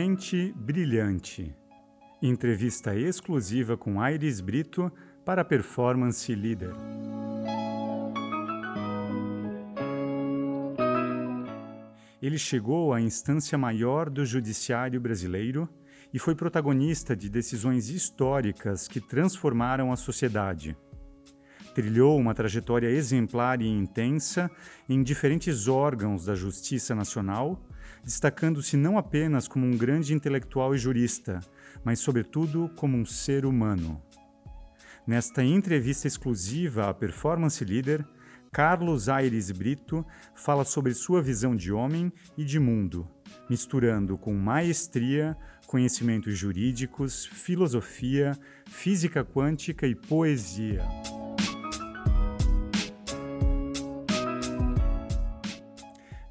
Mente Brilhante. Entrevista exclusiva com Aires Brito para Performance Leader. Ele chegou à instância maior do judiciário brasileiro e foi protagonista de decisões históricas que transformaram a sociedade. Trilhou uma trajetória exemplar e intensa em diferentes órgãos da Justiça Nacional, destacando-se não apenas como um grande intelectual e jurista, mas, sobretudo, como um ser humano. Nesta entrevista exclusiva à Performance Leader, Carlos Aires Brito fala sobre sua visão de homem e de mundo, misturando com maestria conhecimentos jurídicos, filosofia, física quântica e poesia.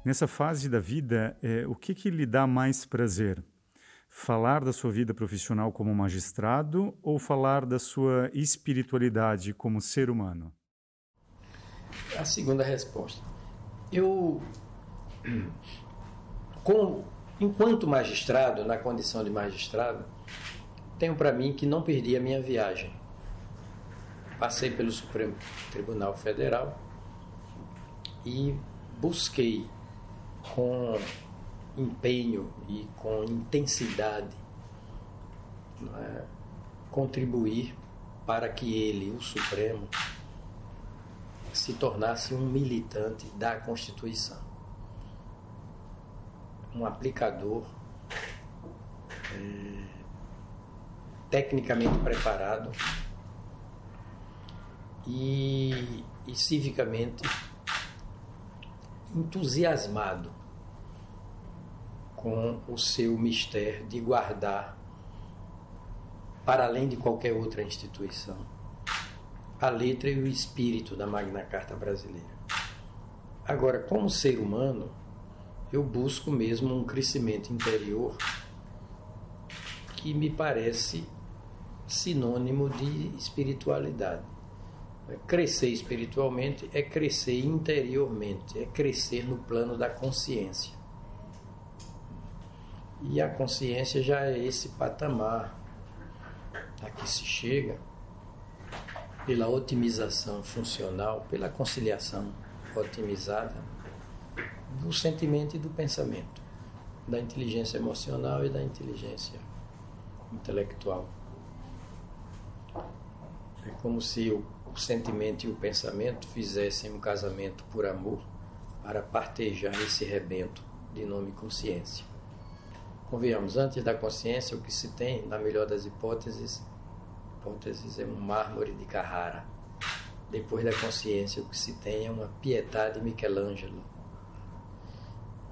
Nessa fase da vida, é, o que, que lhe dá mais prazer? Falar da sua vida profissional como magistrado ou falar da sua espiritualidade como ser humano? A segunda resposta. Eu, enquanto magistrado, na condição de magistrado, tenho para mim que não perdi a minha viagem. Passei pelo Supremo Tribunal Federal e busquei com empenho e com intensidade é, contribuir para que ele, o Supremo, se tornasse um militante da Constituição, um aplicador é, tecnicamente preparado e, e civicamente entusiasmado com o seu mistério de guardar, para além de qualquer outra instituição, a letra e o espírito da Magna Carta Brasileira. Agora, como ser humano, eu busco mesmo um crescimento interior que me parece sinônimo de espiritualidade. Crescer espiritualmente é crescer interiormente, é crescer no plano da consciência. E a consciência já é esse patamar a que se chega pela otimização funcional, pela conciliação otimizada do sentimento e do pensamento, da inteligência emocional e da inteligência intelectual. É como se o, o sentimento e o pensamento fizessem um casamento por amor para partejar esse rebento de nome consciência. Convenhamos, antes da consciência, o que se tem, na melhor das hipóteses, hipóteses é um mármore de Carrara. Depois da consciência, o que se tem é uma piedade de Michelangelo.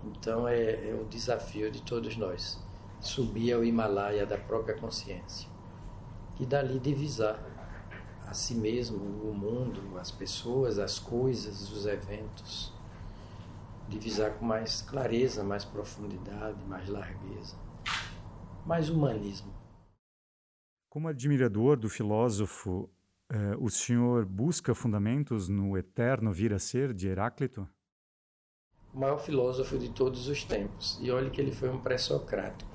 Então é, é o desafio de todos nós, subir ao Himalaia da própria consciência e dali divisar a si mesmo, o mundo, as pessoas, as coisas, os eventos divisar com mais clareza, mais profundidade, mais largueza, mais humanismo. Como admirador do filósofo, eh, o senhor busca fundamentos no eterno vir a ser de Heráclito? O maior filósofo de todos os tempos. E olhe que ele foi um pré-socrático.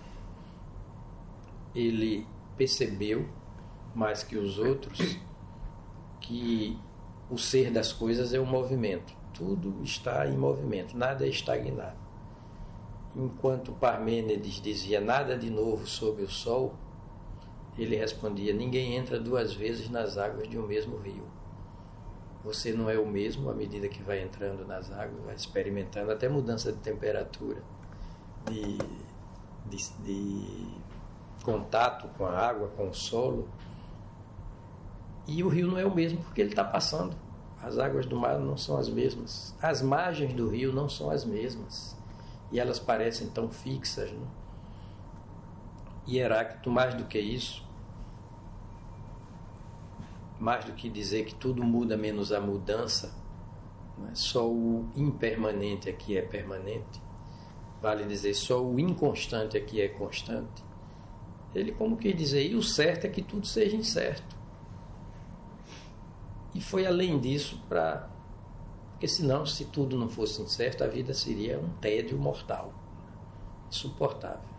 Ele percebeu, mais que os outros, que o ser das coisas é um movimento tudo está em movimento, nada é estagnado. Enquanto Parmênides dizia nada de novo sob o sol, ele respondia: ninguém entra duas vezes nas águas de um mesmo rio. Você não é o mesmo à medida que vai entrando nas águas, vai experimentando até mudança de temperatura, de, de, de contato com a água, com o solo. E o rio não é o mesmo porque ele está passando. As águas do mar não são as mesmas. As margens do rio não são as mesmas. E elas parecem tão fixas. Né? E Heráclito, mais do que isso, mais do que dizer que tudo muda menos a mudança, é? só o impermanente aqui é permanente, vale dizer só o inconstante aqui é constante. Ele como que dizer, e o certo é que tudo seja incerto. E foi além disso para. Porque senão, se tudo não fosse incerto, a vida seria um tédio mortal, insuportável.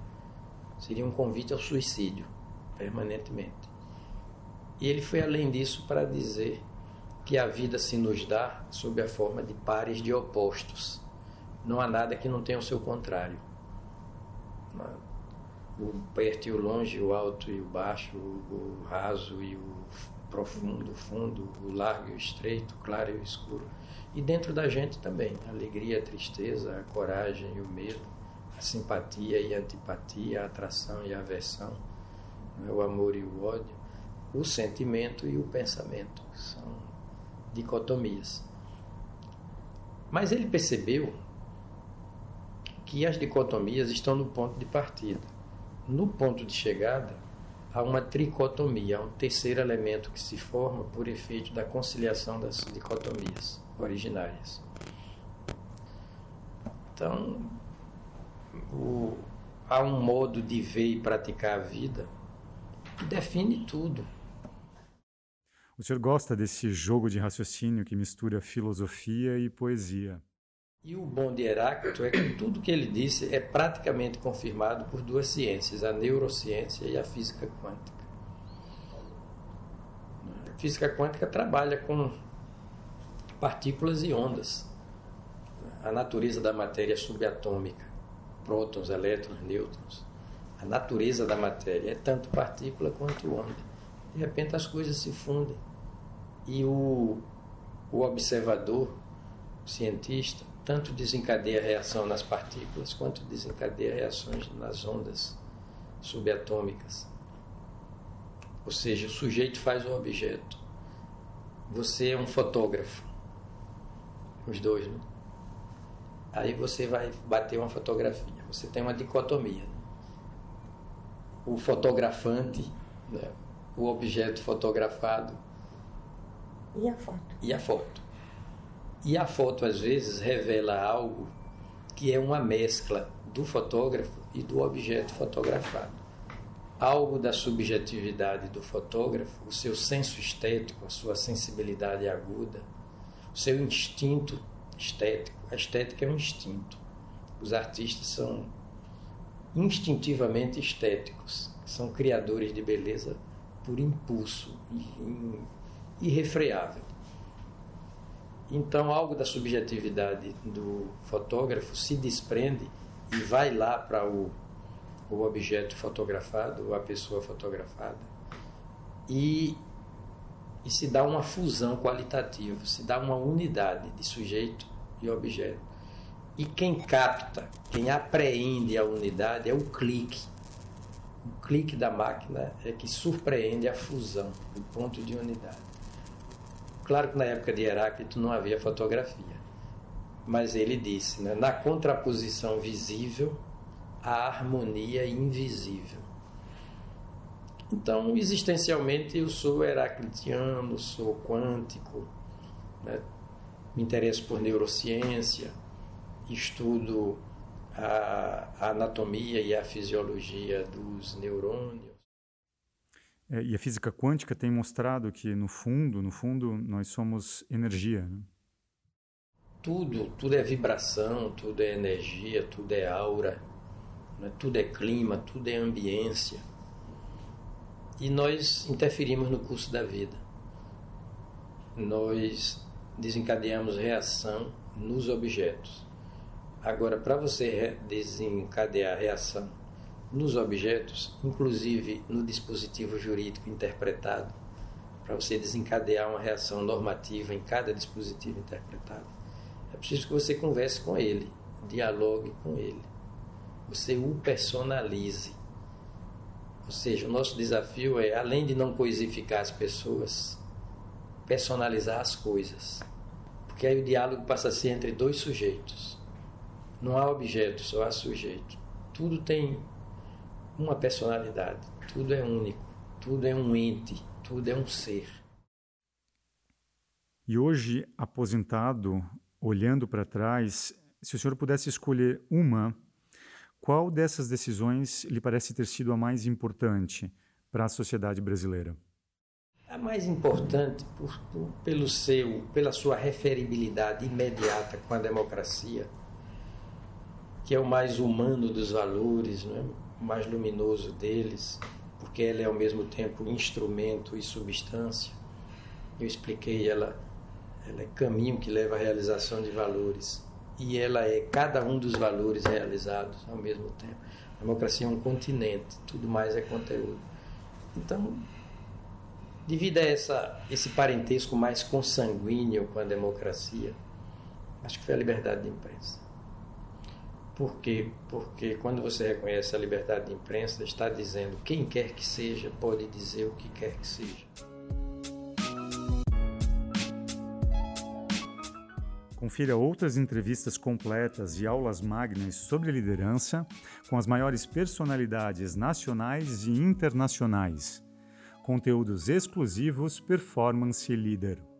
Seria um convite ao suicídio, permanentemente. E ele foi além disso para dizer que a vida se nos dá sob a forma de pares de opostos. Não há nada que não tenha o seu contrário. O perto e o longe, o alto e o baixo, o raso e o profundo, fundo, o largo e o estreito, o claro e o escuro. E dentro da gente também, a alegria, a tristeza, a coragem e o medo, a simpatia e a antipatia, a atração e a aversão, né? o amor e o ódio, o sentimento e o pensamento. São dicotomias. Mas ele percebeu que as dicotomias estão no ponto de partida. No ponto de chegada, há uma tricotomia, há um terceiro elemento que se forma por efeito da conciliação das dicotomias originárias. Então, o, há um modo de ver e praticar a vida que define tudo. O senhor gosta desse jogo de raciocínio que mistura filosofia e poesia. E o bom de Heráclito é que tudo que ele disse é praticamente confirmado por duas ciências, a neurociência e a física quântica. A física quântica trabalha com partículas e ondas. A natureza da matéria subatômica, prótons, elétrons, nêutrons. A natureza da matéria é tanto partícula quanto onda. De repente as coisas se fundem. E o, o observador, o cientista, tanto desencadeia reação nas partículas quanto desencadeia reações nas ondas subatômicas. Ou seja, o sujeito faz o objeto. Você é um fotógrafo. Os dois, né? Aí você vai bater uma fotografia. Você tem uma dicotomia. Né? O fotografante, né? o objeto fotografado. E a foto. E a foto. E a foto, às vezes, revela algo que é uma mescla do fotógrafo e do objeto fotografado. Algo da subjetividade do fotógrafo, o seu senso estético, a sua sensibilidade aguda, o seu instinto estético. A estética é um instinto. Os artistas são instintivamente estéticos, são criadores de beleza por impulso irrefreável. Então, algo da subjetividade do fotógrafo se desprende e vai lá para o, o objeto fotografado, ou a pessoa fotografada, e, e se dá uma fusão qualitativa, se dá uma unidade de sujeito e objeto. E quem capta, quem apreende a unidade é o clique. O clique da máquina é que surpreende a fusão, o ponto de unidade. Claro que na época de Heráclito não havia fotografia, mas ele disse, né, na contraposição visível, a harmonia invisível. Então, existencialmente, eu sou heraclitiano, sou quântico, né? me interesso por neurociência, estudo a, a anatomia e a fisiologia dos neurônios. É, e a física quântica tem mostrado que no fundo, no fundo, nós somos energia. Né? Tudo, tudo é vibração, tudo é energia, tudo é aura, né? tudo é clima, tudo é ambiência. E nós interferimos no curso da vida. Nós desencadeamos reação nos objetos. Agora, para você desencadear reação nos objetos, inclusive no dispositivo jurídico interpretado, para você desencadear uma reação normativa em cada dispositivo interpretado, é preciso que você converse com ele, dialogue com ele, você o personalize. Ou seja, o nosso desafio é, além de não coisificar as pessoas, personalizar as coisas. Porque aí o diálogo passa a ser entre dois sujeitos. Não há objeto, só há sujeito. Tudo tem uma personalidade. Tudo é único, tudo é um ente, tudo é um ser. E hoje, aposentado, olhando para trás, se o senhor pudesse escolher uma, qual dessas decisões lhe parece ter sido a mais importante para a sociedade brasileira? A mais importante por, por, pelo seu, pela sua referibilidade imediata com a democracia, que é o mais humano dos valores, não é? Mais luminoso deles, porque ela é ao mesmo tempo instrumento e substância. Eu expliquei ela, ela é caminho que leva à realização de valores e ela é cada um dos valores realizados ao mesmo tempo. A democracia é um continente, tudo mais é conteúdo. Então, devido a essa, esse parentesco mais consanguíneo com a democracia, acho que foi a liberdade de imprensa. Por quê? Porque quando você reconhece a liberdade de imprensa, está dizendo quem quer que seja pode dizer o que quer que seja. Confira outras entrevistas completas e aulas magnas sobre liderança com as maiores personalidades nacionais e internacionais. Conteúdos exclusivos Performance Leader.